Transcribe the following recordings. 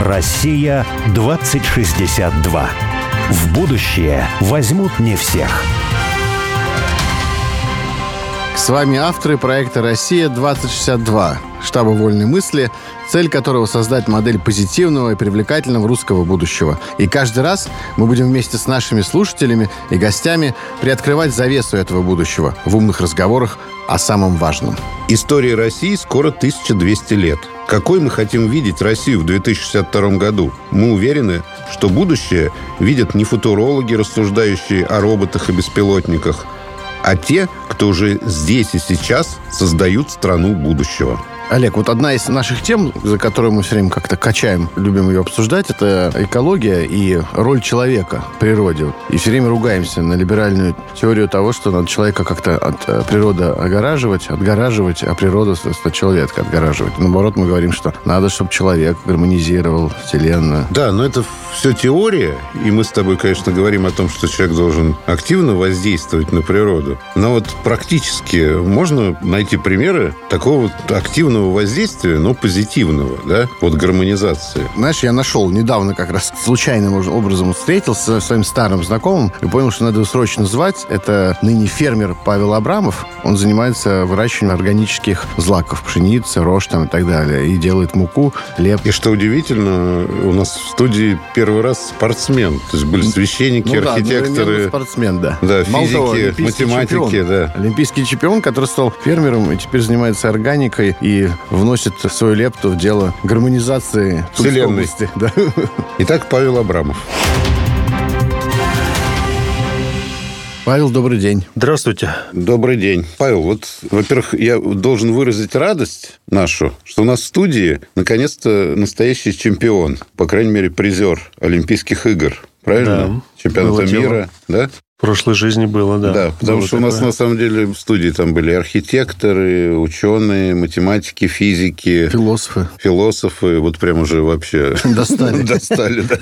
Россия 2062. В будущее возьмут не всех. С вами авторы проекта «Россия-2062» штаба «Вольной мысли», цель которого создать модель позитивного и привлекательного русского будущего. И каждый раз мы будем вместе с нашими слушателями и гостями приоткрывать завесу этого будущего в умных разговорах о самом важном. История России скоро 1200 лет. Какой мы хотим видеть Россию в 2062 году? Мы уверены, что будущее видят не футурологи, рассуждающие о роботах и беспилотниках, а те, кто уже здесь и сейчас создают страну будущего. Олег, вот одна из наших тем, за которую мы все время как-то качаем, любим ее обсуждать, это экология и роль человека в природе. И все время ругаемся на либеральную теорию того, что надо человека как-то от э, природы огораживать, отгораживать, а природу от человека отгораживать. Наоборот, мы говорим, что надо, чтобы человек гармонизировал Вселенную. Да, но это все теория, и мы с тобой, конечно, говорим о том, что человек должен активно воздействовать на природу. Но вот практически можно найти примеры такого активного воздействия, но позитивного, да, вот гармонизации. Знаешь, я нашел недавно как раз случайным образом встретился со своим старым знакомым и понял, что надо его срочно звать. Это ныне фермер Павел Абрамов. Он занимается выращиванием органических злаков, пшеницы, рожь там и так далее. И делает муку, хлеб. И что удивительно, у нас в студии первый раз спортсмен. То есть были священники, ну, архитекторы. Да, спортсмен, да. Да, физики, того, математики, чемпион. да. Олимпийский чемпион, который стал фермером и теперь занимается органикой и вносит свою лепту в дело гармонизации Вселенной. Да. Итак, Павел Абрамов. Павел, добрый день. Здравствуйте. Добрый день. Павел, вот, во-первых, я должен выразить радость нашу, что у нас в студии наконец-то настоящий чемпион, по крайней мере, призер Олимпийских игр. Правильно? Да. Чемпионата мира, да? В прошлой жизни было, да. Да, потому было что такое. у нас на самом деле в студии там были архитекторы, ученые, математики, физики. Философы. Философы. Вот прям уже вообще... Достали. Достали, да.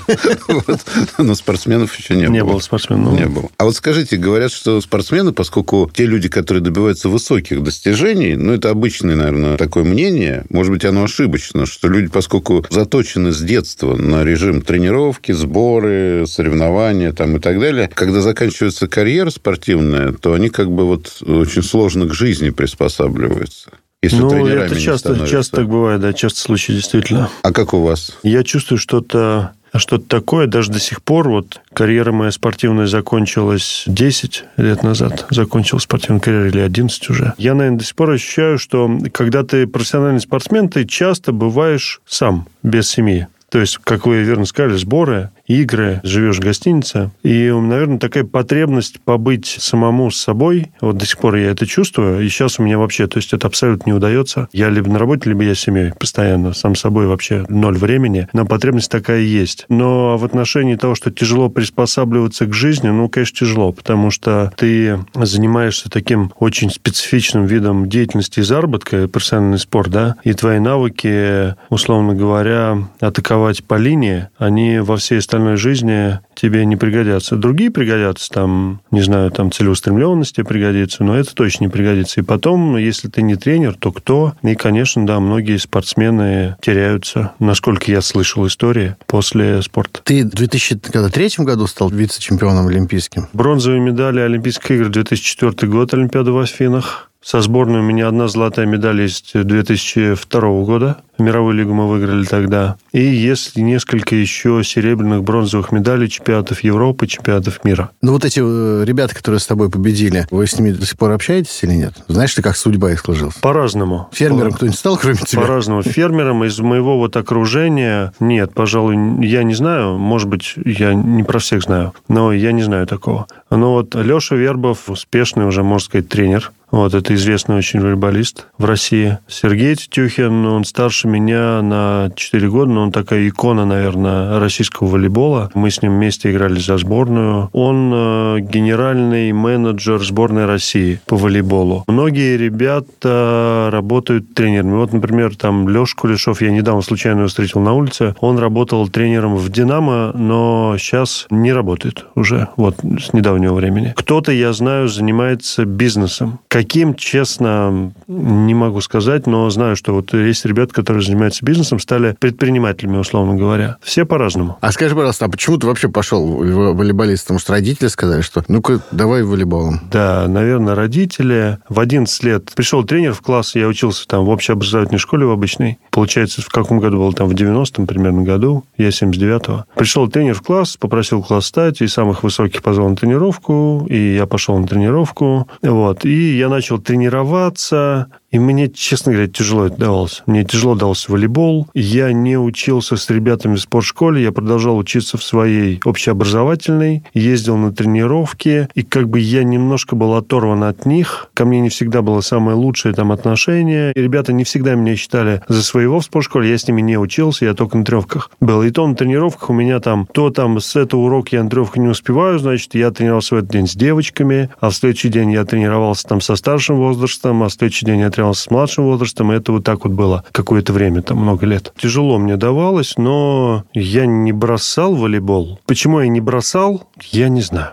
Но спортсменов еще не было. Не было спортсменов. Не было. А вот скажите, говорят, что спортсмены, поскольку те люди, которые добиваются высоких достижений, ну, это обычное, наверное, такое мнение, может быть, оно ошибочно, что люди, поскольку заточены с детства на режим тренировки, сборы, соревнования там и так далее, когда заканчивают заканчивается карьера спортивная, то они как бы вот очень сложно к жизни приспосабливаются. Если ну, это часто, часто так бывает, да, часто случаи действительно. А как у вас? Я чувствую что-то что-то такое, даже до сих пор, вот карьера моя спортивная закончилась 10 лет назад, закончил спортивную карьеру или 11 уже. Я, наверное, до сих пор ощущаю, что когда ты профессиональный спортсмен, ты часто бываешь сам, без семьи. То есть, как вы верно сказали, сборы, игры, живешь в гостинице. И, наверное, такая потребность побыть самому с собой, вот до сих пор я это чувствую, и сейчас у меня вообще, то есть это абсолютно не удается. Я либо на работе, либо я с семьей постоянно, сам собой вообще ноль времени, но потребность такая есть. Но в отношении того, что тяжело приспосабливаться к жизни, ну, конечно, тяжело, потому что ты занимаешься таким очень специфичным видом деятельности и заработка, профессиональный спорт, да, и твои навыки, условно говоря, атаковать по линии, они во всей остальной остальной жизни тебе не пригодятся. Другие пригодятся, там, не знаю, там целеустремленность тебе пригодится, но это точно не пригодится. И потом, если ты не тренер, то кто? И, конечно, да, многие спортсмены теряются, насколько я слышал истории, после спорта. Ты в 2003 году стал вице-чемпионом олимпийским? Бронзовые медали Олимпийских игр 2004 год, Олимпиада в Афинах. Со сборной у меня одна золотая медаль есть 2002 года. Мировую лигу мы выиграли тогда. И есть несколько еще серебряных, бронзовых медалей чемпионатов Европы, чемпионатов мира. Ну, вот эти э, ребята, которые с тобой победили, вы с ними до сих пор общаетесь или нет? Знаешь ты, как судьба их сложилась? По-разному. Фермером По... кто-нибудь стал, кроме тебя? По-разному. Фермером из моего вот окружения нет, пожалуй, я не знаю. Может быть, я не про всех знаю, но я не знаю такого. Но вот Леша Вербов, успешный уже, можно сказать, тренер, вот, это известный очень волейболист в России. Сергей Тетюхин, он старше меня на 4 года, но он такая икона, наверное, российского волейбола. Мы с ним вместе играли за сборную. Он э, генеральный менеджер сборной России по волейболу. Многие ребята работают тренерами. Вот, например, там Леша Кулешов, я недавно случайно его встретил на улице, он работал тренером в «Динамо», но сейчас не работает уже, вот, с недавнего времени. Кто-то, я знаю, занимается бизнесом. Каким, честно, не могу сказать, но знаю, что вот есть ребята, которые которые занимаются бизнесом, стали предпринимателями, условно говоря. Все по-разному. А скажи, пожалуйста, а почему ты вообще пошел волейболистом? Потому что родители сказали, что ну-ка, давай волейболом. Да, наверное, родители. В 11 лет пришел тренер в класс, я учился там в общеобразовательной школе в обычной. Получается, в каком году был? Там в 90-м примерно году. Я 79-го. Пришел тренер в класс, попросил класс стать, и самых высоких позвал на тренировку, и я пошел на тренировку. Вот. И я начал тренироваться, и мне, честно говоря, тяжело это давалось. Мне тяжело давался волейбол. Я не учился с ребятами в спортшколе. Я продолжал учиться в своей общеобразовательной. Ездил на тренировки. И как бы я немножко был оторван от них. Ко мне не всегда было самое лучшее там отношение. И ребята не всегда меня считали за своего в спортшколе. Я с ними не учился. Я только на тренировках был. И то на тренировках у меня там, то там с этого урока я на тренировку не успеваю, значит, я тренировался в этот день с девочками, а в следующий день я тренировался там со старшим возрастом, а в следующий день я тренировался с младшим возрастом, и это вот так вот было какое-то время, там много лет. Тяжело мне давалось, но я не бросал волейбол. Почему я не бросал, я не знаю.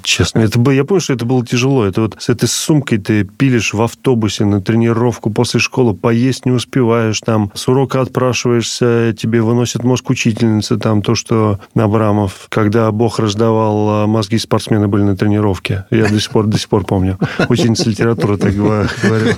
Вот честно, это было, я помню, что это было тяжело. Это вот с этой сумкой ты пилишь в автобусе на тренировку после школы, поесть не успеваешь, там с урока отпрашиваешься, тебе выносит мозг учительница, там то, что Абрамов, когда Бог раздавал а, мозги, спортсмены были на тренировке. Я до сих пор, до сих пор помню. Ученица литературы так говорила.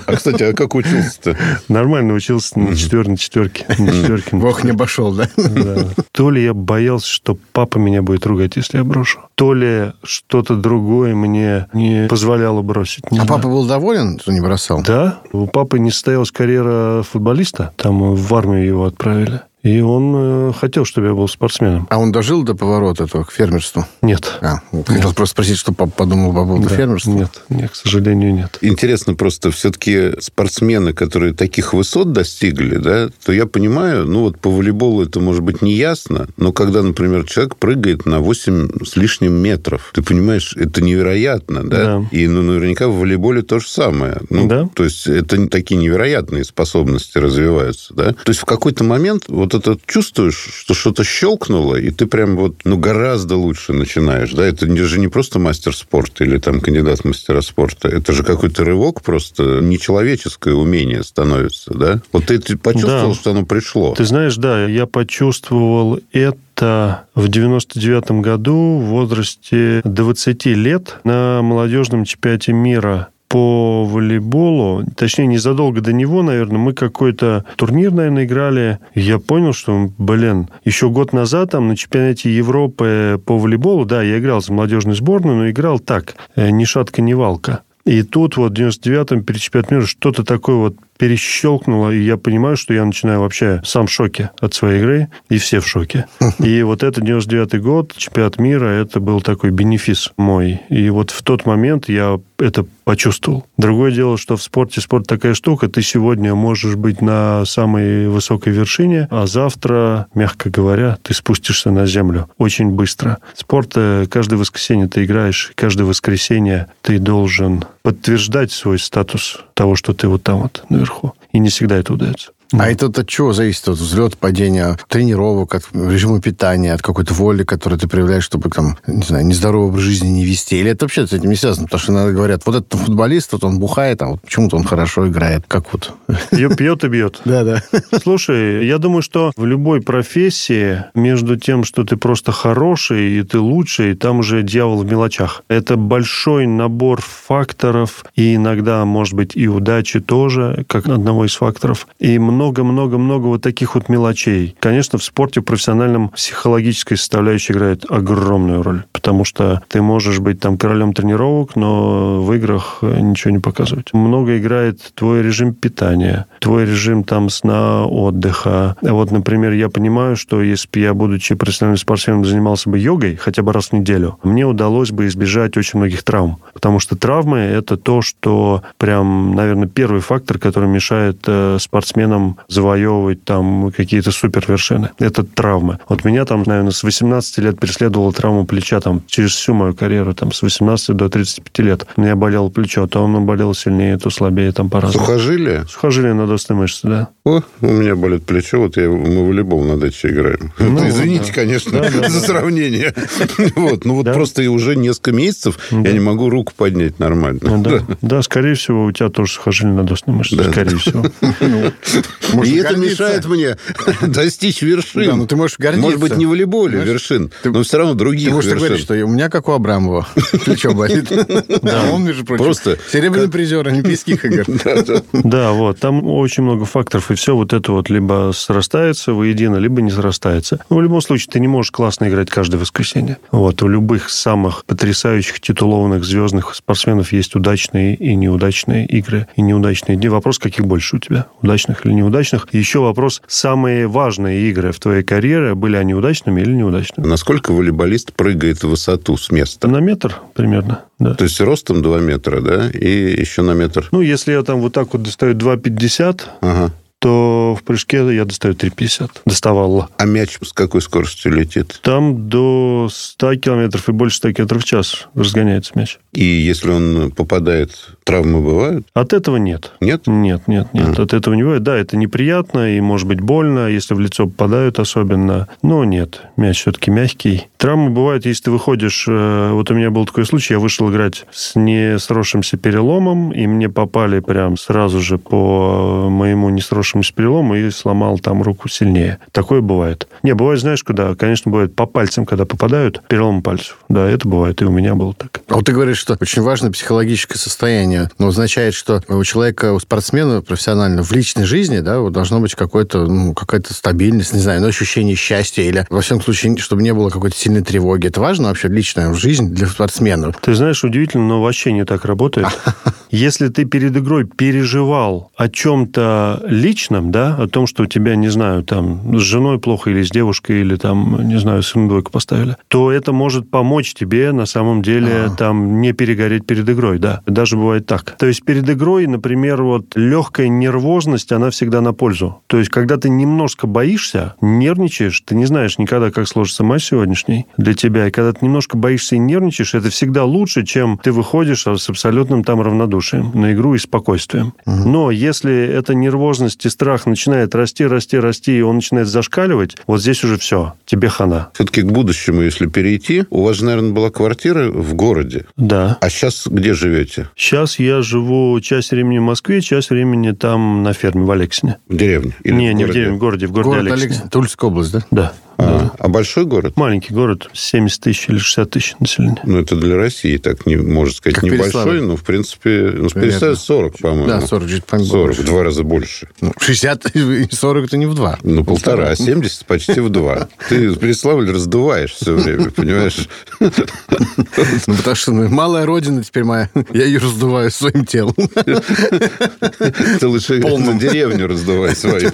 А, кстати, а как учился-то? Нормально учился на четверке, на четверке. На четверке. Бог не обошел, да? да? То ли я боялся, что папа меня будет ругать, если я брошу, то ли что что-то другое мне не позволяло бросить. Не а знаю. папа был доволен, что не бросал? Да. У папы не состоялась карьера футболиста. Там в армию его отправили. И он э, хотел, чтобы я был спортсменом. А он дожил до поворота этого к фермерству? Нет. А, хотел нет. просто спросить, что папа подумал по поводу да. фермерства? Нет, нет, к сожалению, нет. Интересно просто, все-таки спортсмены, которые таких высот достигли, да, то я понимаю, ну вот по волейболу это может быть не ясно, но когда, например, человек прыгает на 8 с лишним метров, ты понимаешь, это невероятно, да? да. И ну, наверняка в волейболе то же самое. Ну, да. То есть это такие невероятные способности развиваются, да? То есть в какой-то момент вот вот это чувствуешь, что что-то щелкнуло, и ты прям вот, ну, гораздо лучше начинаешь, да? Это же не просто мастер спорта или там кандидат в мастера спорта. Это же какой-то рывок просто, нечеловеческое умение становится, да? Вот ты почувствовал, да. что оно пришло? Ты знаешь, да, я почувствовал это в 99 году в возрасте 20 лет на молодежном чемпионате мира по волейболу, точнее, незадолго до него, наверное, мы какой-то турнир, наверное, играли. Я понял, что, блин, еще год назад там на чемпионате Европы по волейболу, да, я играл за молодежную сборную, но играл так, э, ни шатка, ни валка. И тут вот в 99-м перед чемпионатом мира что-то такое вот перещелкнуло, и я понимаю, что я начинаю вообще сам в шоке от своей игры, и все в шоке. И вот это 99-й год, чемпионат мира, это был такой бенефис мой. И вот в тот момент я это почувствовал. Другое дело, что в спорте спорт такая штука, ты сегодня можешь быть на самой высокой вершине, а завтра, мягко говоря, ты спустишься на землю очень быстро. Спорт, э, каждое воскресенье ты играешь, каждое воскресенье ты должен подтверждать свой статус того, что ты вот там вот наверху. И не всегда это удается. А это от чего зависит? От взлет, падения, тренировок, от режима питания, от какой-то воли, которую ты проявляешь, чтобы там, не знаю, нездоровый образ жизни не вести? Или это вообще с этим не связано? Потому что иногда говорят, вот этот футболист, вот он бухает, а вот почему-то он хорошо играет. Как вот? Пьет, пьет и бьет. Да, да. Слушай, я думаю, что в любой профессии между тем, что ты просто хороший и ты лучший, там уже дьявол в мелочах. Это большой набор факторов, и иногда, может быть, и удачи тоже, как одного из факторов. И много много-много-много вот таких вот мелочей. Конечно, в спорте в профессиональном психологическая составляющая играет огромную роль, потому что ты можешь быть там королем тренировок, но в играх ничего не показывать. Много играет твой режим питания, твой режим там сна, отдыха. Вот, например, я понимаю, что если бы я, будучи профессиональным спортсменом, занимался бы йогой хотя бы раз в неделю, мне удалось бы избежать очень многих травм. Потому что травмы – это то, что прям, наверное, первый фактор, который мешает э, спортсменам завоевывать там какие-то супер вершины. Это травмы. Вот меня там, наверное, с 18 лет преследовала травма плеча там через всю мою карьеру, там с 18 до 35 лет. У меня болело плечо, то оно болело сильнее, то слабее, там по-разному. Сухожилие? Сухожилие надостной мышцы, да. О, у меня болит плечо, вот я, мы в волейбол на даче играем. Ну, Извините, да. конечно, да, да, за да. сравнение. Вот, ну вот да. просто уже несколько месяцев да. я не могу руку поднять нормально. Ну, да. да, скорее всего, у тебя тоже сухожилие надостной мышцы, да. скорее всего. Можно И это гордиться. мешает мне достичь вершин. Да, ну ты можешь гордиться. Может быть, не волейболе Знаешь, вершин, ты- но все равно других Ты можешь вершин. говорить, что у меня как у Абрамова. Плечо болит. А он, между прочим, Просто серебряный призер Олимпийских игр. Да, вот, там очень много факторов, и все вот это вот либо срастается воедино, либо не срастается. Но в любом случае, ты не можешь классно играть каждое воскресенье. Вот, у любых самых потрясающих титулованных звездных спортсменов есть удачные и неудачные игры, и неудачные дни. Вопрос, каких больше у тебя, удачных или неудачных. И еще вопрос, самые важные игры в твоей карьере, были они удачными или неудачными? Насколько волейболист прыгает в высоту с места? На метр примерно, да. То есть ростом 2 метра, да, и еще на метр. Ну, если я там вот так вот достаю 2,50, Ага. то в прыжке я достаю 3,50. Доставал. А мяч с какой скоростью летит? Там до 100 километров и больше 100 километров в час разгоняется мяч. И если он попадает, травмы бывают? От этого нет. Нет? Нет, нет, нет. От этого не бывает. Да, это неприятно и может быть больно, если в лицо попадают особенно. Но нет, мяч все-таки мягкий. Травмы бывают, если ты выходишь... э, Вот у меня был такой случай, я вышел играть с несросшимся переломом, и мне попали прям сразу же по моему несросшемуся перелому и сломал там руку сильнее. Такое бывает. Не, бывает, знаешь, куда? Конечно, бывает по пальцам, когда попадают, перелом пальцев. Да, это бывает, и у меня было так. А вот ты говоришь, что очень важно психологическое состояние. Но означает, что у человека, у спортсмена профессионально в личной жизни, да, вот должно быть какое-то, ну, какая-то стабильность, не знаю, ну, ощущение счастья или, во всяком случае, чтобы не было какой-то сильной тревоги. Это важно вообще личная жизнь для спортсмена. Ты знаешь, удивительно, но вообще не так работает. Если ты перед игрой переживал о чем-то личном, да, о том, что у тебя, не знаю, там, с женой плохо или с девушкой, или там, не знаю, сын двойку поставили, то это может помочь тебе на самом деле там не перегореть перед игрой, да. Даже бывает так. То есть перед игрой, например, вот легкая нервозность, она всегда на пользу. То есть когда ты немножко боишься, нервничаешь, ты не знаешь никогда, как сложится матч сегодняшний для тебя, и когда ты немножко боишься и нервничаешь, это всегда лучше, чем ты выходишь с абсолютным там равнодушием на игру и спокойствием. Но если эта нервозность и страх начинает расти, расти, расти, и он начинает зашкаливать, вот здесь уже все, тебе хана. Все-таки к будущему, если перейти, у вас же, наверное, была квартира в городе. Да. А сейчас где живете? Сейчас я живу часть времени в Москве, часть времени там на ферме в Алексине. В деревне? Или не, в не в деревне, в городе, в городе Город Алексине. Алексин, Тульская область, да? Да. А, да. а большой город? Маленький город, 70 тысяч или 60 тысяч населения. Ну, это для России, так, не, можно сказать, Как небольшой, Переславль. но, в принципе, ну. Переславль 40, по-моему. Да, 40, чуть по- 40, больше. в два раза больше. Ну, 60 и 40 это не в два. Ну, полтора, а 70 почти в два. Ты Переславль раздуваешь все время, понимаешь? Ну, потому что ну, малая родина теперь моя. Я ее раздуваю своим телом. Ты лучше на деревню раздувай свою.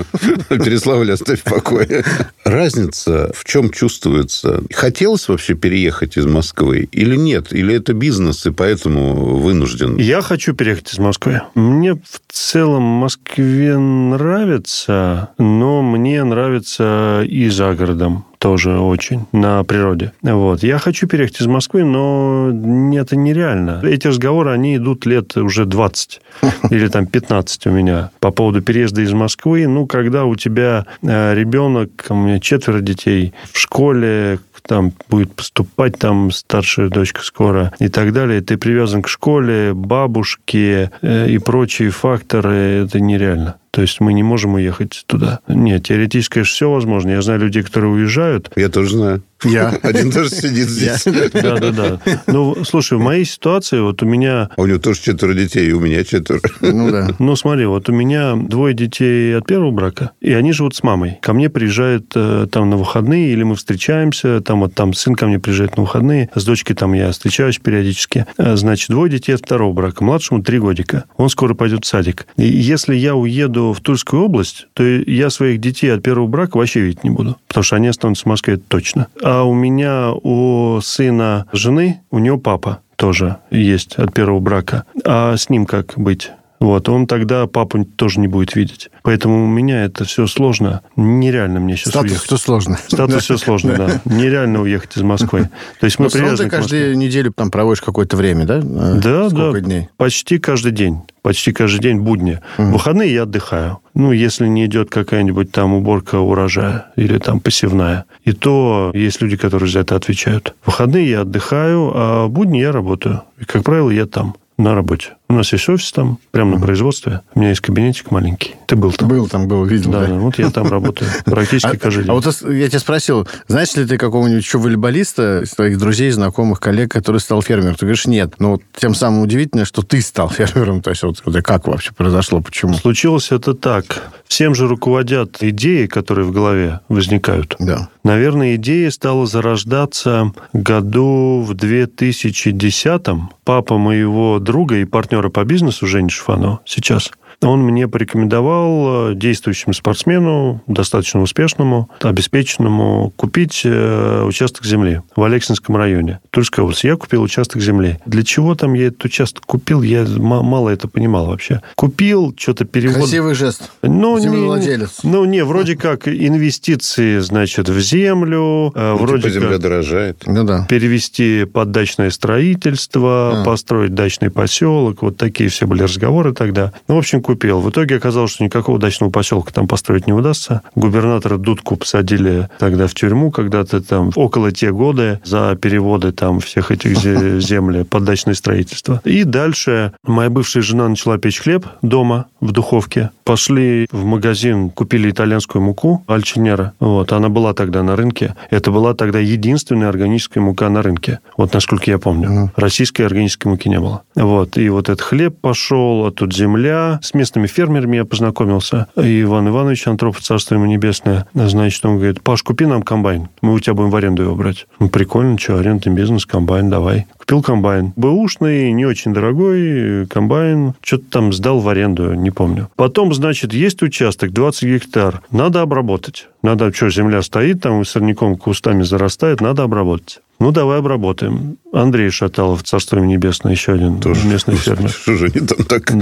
Переславль оставь в покое. Разница в чем чувствуется? Хотелось вообще переехать из Москвы или нет? Или это бизнес, и поэтому вынужден? Я хочу переехать из Москвы. Мне в целом Москве нравится, но мне нравится и за городом тоже очень, на природе. Вот. Я хочу переехать из Москвы, но это нереально. Эти разговоры, они идут лет уже 20 или там 15 у меня по поводу переезда из Москвы. Ну, когда у тебя э, ребенок, у меня четверо детей в школе, там будет поступать там старшая дочка скоро и так далее. Ты привязан к школе, бабушке э, и прочие факторы. Это нереально. То есть мы не можем уехать туда. Нет, теоретически, конечно, все возможно. Я знаю людей, которые уезжают. Я тоже знаю. Я. Один тоже сидит здесь. Да-да-да. Ну, слушай, в моей ситуации, вот у меня... А у него тоже четверо детей, и у меня четверо. Ну да. Ну, смотри, вот у меня двое детей от первого брака, и они живут с мамой. Ко мне приезжают э, там на выходные, или мы встречаемся, там вот там сын ко мне приезжает на выходные, с дочкой там я встречаюсь периодически. Э, Значит, двое детей от второго брака, младшему три годика. Он скоро пойдет в садик. И если я уеду в Тульскую область, то я своих детей от первого брака вообще видеть не буду, потому что они останутся в Москве точно. А у меня, у сына жены, у него папа тоже есть от первого брака. А с ним как быть? Вот, он тогда папу тоже не будет видеть. Поэтому у меня это все сложно. Нереально мне сейчас Статус уехать. все сложно. Статус все сложно, да. Нереально уехать из Москвы. То есть мы равно привязаны ты каждую неделю там проводишь какое-то время, да? А, Да, Сколько да. дней? Почти каждый день. Почти каждый день будни. В выходные я отдыхаю. Ну, если не идет какая-нибудь там уборка урожая или там посевная. И то есть люди, которые за это отвечают. В выходные я отдыхаю, а будни я работаю. И, как правило, я там на работе. У нас есть офис там, прямо на производстве. У меня есть кабинетик маленький. Ты был там? Был там, был, видел. Да, да. вот я там работаю. Практически А, каждый а день. вот ос- я тебя спросил, знаешь ли ты какого-нибудь еще волейболиста из твоих друзей, знакомых, коллег, который стал фермером? Ты говоришь, нет. Но вот тем самым удивительно, что ты стал фермером. То есть вот как вообще произошло, почему? Случилось это так. Всем же руководят идеи, которые в голове возникают. Да. Наверное, идея стала зарождаться году в 2010-м. Папа моего друга и партнера по бизнесу Жени Шифанова сейчас, он мне порекомендовал э, действующему спортсмену, достаточно успешному, обеспеченному, купить э, участок земли в Алексинском районе. Тульской области. Я купил участок земли. Для чего там я этот участок купил, я мало это понимал вообще. Купил, что-то перевод... Красивый жест. Ну, не- Землевладелец. ну, не, вроде как инвестиции, значит, в землю, э, Ну, вроде типа земля как дорожает. Ну да. перевести под дачное строительство, А. построить дачный поселок. Вот такие все были разговоры тогда. Ну, в общем, купил. В итоге оказалось, что никакого дачного поселка там построить не удастся. Губернатора Дудку посадили тогда в тюрьму когда-то там около те годы за переводы там всех этих зе- земли под дачное строительство. И дальше моя бывшая жена начала печь хлеб дома в духовке. Пошли в магазин, купили итальянскую муку Альчинера. Вот, она была тогда на рынке. Это была тогда единственная органическая мука на рынке. Вот насколько я помню. Российской органической муки не было. Вот, и вот этот хлеб пошел, а тут земля. С местными фермерами я познакомился. И Иван Иванович Антропов, царство ему небесное, значит, он говорит, Паш, купи нам комбайн. Мы у тебя будем в аренду его брать. Ну, прикольно, что, арендный бизнес, комбайн, давай. Купил комбайн. Бэушный, не очень дорогой комбайн. Что-то там сдал в аренду, не помню. Потом, значит, есть участок, 20 гектар. Надо обработать. Надо, что, земля стоит, там сорняком, кустами зарастает, надо обработать. Ну, давай обработаем. Андрей Шаталов, царство небесное, еще один Тоже. местный фермер. Что же они там так...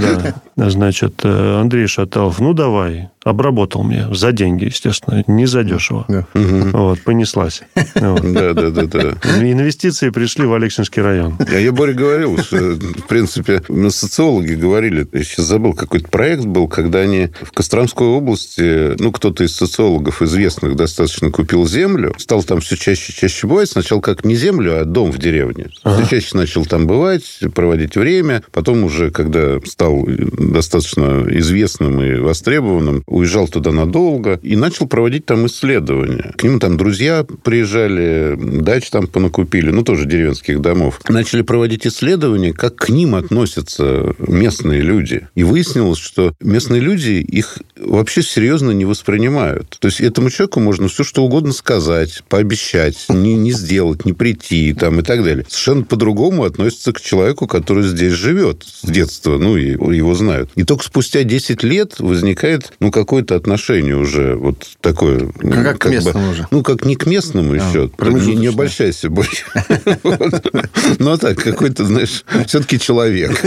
Да, значит, э, Андрей Шаталов, ну, давай, обработал мне за деньги, естественно, не за дешево. Да. Вот, понеслась. Да, да, да, да. Инвестиции пришли в Алексинский район. А я, Боря, говорил, что, в принципе, ну, социологи говорили, я сейчас забыл, какой-то проект был, когда они в Костромской области, ну, кто-то из социологов известных достаточно купил землю, стал там все чаще и чаще бывать. Сначала как не землю, а дом в деревне. Все чаще начал там бывать, проводить время. Потом уже, когда стал достаточно известным и востребованным, уезжал туда надолго и начал проводить там исследования. К нему там друзья приезжали, дач там понакупили, ну, тоже деревенских домов. Начали проводить исследования, как к ним относятся местные люди. И выяснилось, что местные люди их вообще серьезно не воспринимают. То есть этому человеку можно все что угодно сказать, пообещать, не, не сделать, не прийти там, и так далее. Совершенно по-другому относятся к человеку, который здесь живет с детства, ну, и его знают. И только спустя 10 лет возникает, ну, какое-то отношение уже вот такое. ну, Как к местному уже. Ну, как не к местному еще. Не, не обольщайся больше. Ну, а так, какой-то, знаешь, все-таки человек.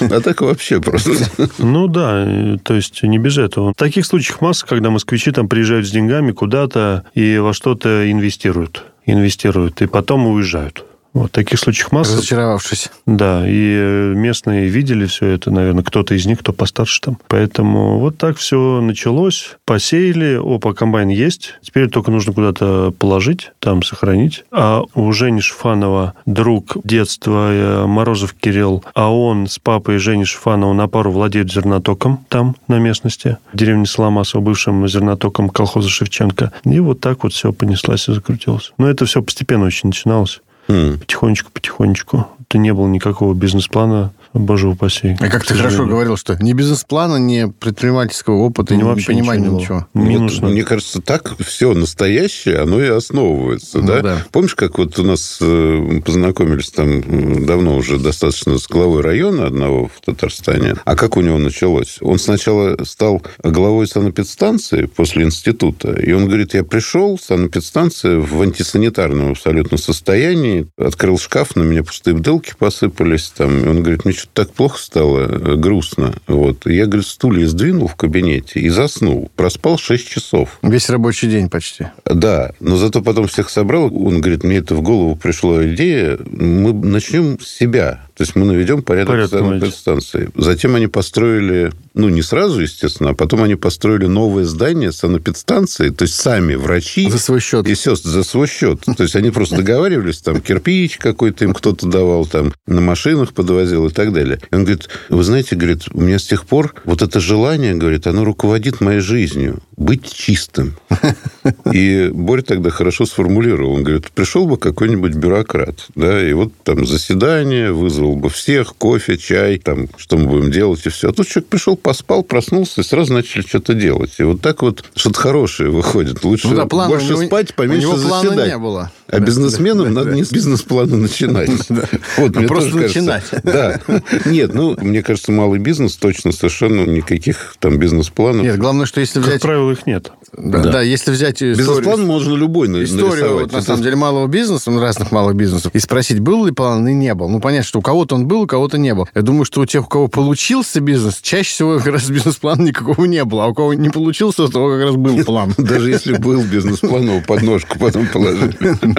А так вообще просто. Ну да, то есть не без этого. В таких случаях масса, когда москвичи там приезжают с деньгами куда-то и во что-то инвестируют. Инвестируют, и потом уезжают. Вот таких случаях масса. Разочаровавшись. Да, и э, местные видели все это, наверное, кто-то из них, кто постарше там. Поэтому вот так все началось. Посеяли, опа, комбайн есть. Теперь только нужно куда-то положить, там сохранить. А у Жени Шифанова друг детства э, Морозов Кирилл, а он с папой Жени Шифанова на пару владеет зернотоком там, на местности, в деревне Соломасово, бывшим зернотоком колхоза Шевченко. И вот так вот все понеслась и закрутилось. Но это все постепенно очень начиналось. М. Потихонечку, потихонечку. Это не было никакого бизнес-плана, боже упаси. А как ты хорошо говорил, что ни бизнес-плана, ни предпринимательского опыта, Не, ни вообще понимания ничего ничего. Не Вот. Мне кажется, так все настоящее, оно и основывается. Ну да? да. Помнишь, как вот у нас э, познакомились там давно уже достаточно с главой района одного в Татарстане. А как у него началось? Он сначала стал главой санэпидстанции после института. И он говорит, я пришел, санэпидстанция в антисанитарном абсолютно состоянии. Открыл шкаф, на меня пустые бутылки посыпались. Там. И он говорит, мне что-то так плохо стало, э, грустно. Вот. Я, говорит, стулья сдвинул в кабинете и заснул. Проспал 6 часов. Весь рабочий день почти. Да, но зато потом всех собрал. Он говорит, мне это в голову пришла идея. Мы начнем с себя. То есть мы наведем порядок, Порядок на наведем. санэпидстанции. Затем они построили, ну, не сразу, естественно, а потом они построили новое здание санэпидстанции, то есть сами врачи За свой счет. и сестры за свой счет. То есть они просто договаривались, там, кирпич какой-то им кто-то давал, там, на машинах подвозил и так далее. И он говорит, вы знаете, говорит, у меня с тех пор вот это желание, говорит, оно руководит моей жизнью. Быть чистым. И Борь тогда хорошо сформулировал. Он говорит, пришел бы какой-нибудь бюрократ, да, и вот там заседание, вызвал бы всех, кофе, чай, там, что мы будем делать, и все. А тут человек пришел, поспал, проснулся, и сразу начали что-то делать. И вот так вот что-то хорошее выходит. Лучше Ну да, плана больше у него- спать, поменьше у него плана заседать. не было. А Да, бизнесменам да, надо да. не с бизнес-плана начинать. Вот, мне Просто начинать. Да. Нет, ну, мне кажется, малый бизнес точно совершенно никаких там бизнес-планов. Нет, главное, что если Как взять... правило, их нет. Да, Да. да, если взять. Бизнес-план можно любой на- Историю, нарисовать. вот, на самом деле, малого бизнеса, ну, разных малых бизнесов, и спросить, был ли план, и не был. Ну, понятно, что у кого-то он был, у кого-то не был. Я думаю, что у тех, у кого получился бизнес, чаще всего как раз бизнес-плана никакого не было. А у кого не получился, у того как раз был план. Даже если был бизнес-план, его под ножку потом положили.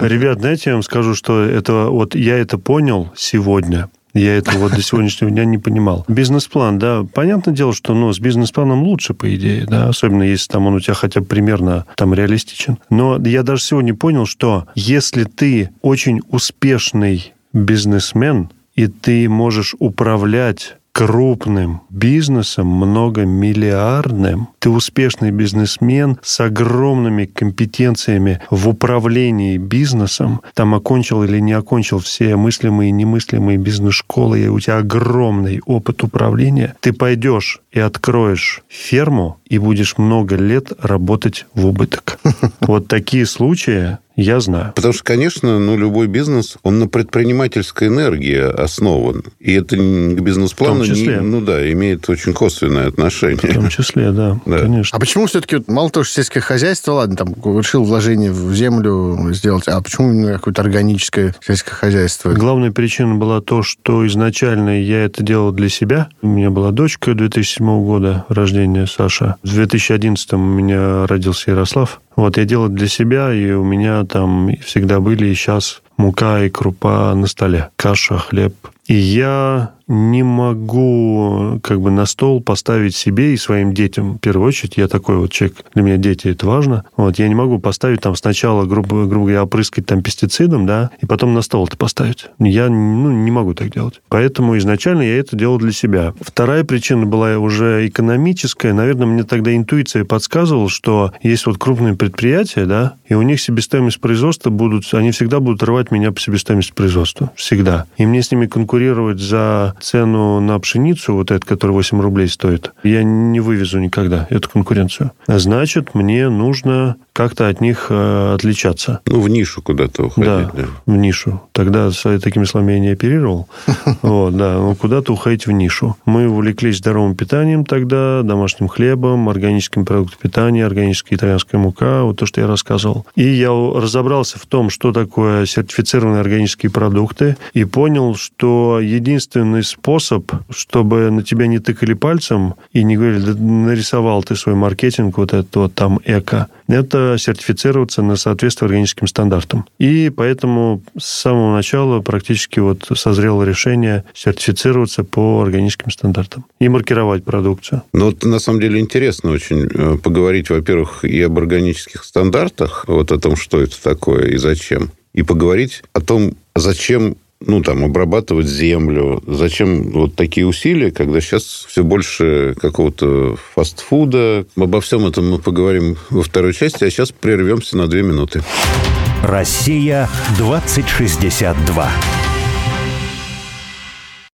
Ребят, знаете, я вам скажу, что это вот я это понял сегодня. Я это вот до сегодняшнего дня не понимал. Бизнес-план, да, понятное дело, что ну, с бизнес-планом лучше, по идее, да, особенно если там он у тебя хотя бы примерно там реалистичен. Но я даже сегодня понял, что если ты очень успешный бизнесмен, и ты можешь управлять крупным бизнесом, многомиллиардным, ты успешный бизнесмен с огромными компетенциями в управлении бизнесом, там окончил или не окончил все мыслимые и немыслимые бизнес-школы, и у тебя огромный опыт управления, ты пойдешь и откроешь ферму и будешь много лет работать в убыток. Вот такие случаи я знаю. Потому что, конечно, ну, любой бизнес, он на предпринимательской энергии основан. И это не- к бизнес-плану, В том числе. не- ну да, имеет очень косвенное В отношение. том числе, да, Да. конечно. А почему все-таки, мало того, что сельское хозяйство, ладно, там, решил вложение в землю сделать, а почему именно какое-то органическое сельское хозяйство? Главная причина была то, что изначально я это делал для себя. У меня была дочка 2007 года рождения, Саша. В 2011 у меня родился Ярослав. Вот, я делал для себя, и у меня там всегда были, и сейчас мука и крупа на столе, каша, хлеб. И я не могу как бы на стол поставить себе и своим детям. В первую очередь, я такой вот человек, для меня дети это важно. Вот, я не могу поставить там сначала, грубо, грубо говоря, опрыскать там пестицидом, да, и потом на стол это поставить. Я ну, не могу так делать. Поэтому изначально я это делал для себя. Вторая причина была уже экономическая. Наверное, мне тогда интуиция подсказывала, что есть вот крупные предприятия, да, и у них себестоимость производства будут, они всегда будут рвать меня по себестоимости производства. Всегда. И мне с ними конкурировать за цену на пшеницу, вот эту, которая 8 рублей стоит, я не вывезу никогда эту конкуренцию. А Значит, мне нужно как-то от них э, отличаться. Ну, в нишу куда-то уходить. Да, да. в нишу. Тогда с такими словами я не оперировал. Вот, да, ну, куда-то уходить в нишу. Мы увлеклись здоровым питанием тогда, домашним хлебом, органическими продуктами питания, органическая итальянская мука, вот то, что я рассказывал. И я разобрался в том, что такое сертифицированные органические продукты, и понял, что единственный способ, чтобы на тебя не тыкали пальцем и не говорили, да нарисовал ты свой маркетинг, вот это вот там эко, это сертифицироваться на соответствие органическим стандартам. И поэтому с самого начала практически вот созрело решение сертифицироваться по органическим стандартам и маркировать продукцию. Ну, вот на самом деле интересно очень э, поговорить, во-первых, и об органических стандартах, вот о том, что это такое и зачем, и поговорить о том, зачем ну, там, обрабатывать землю. Зачем вот такие усилия, когда сейчас все больше какого-то фастфуда. Обо всем этом мы поговорим во второй части, а сейчас прервемся на две минуты. Россия 2062.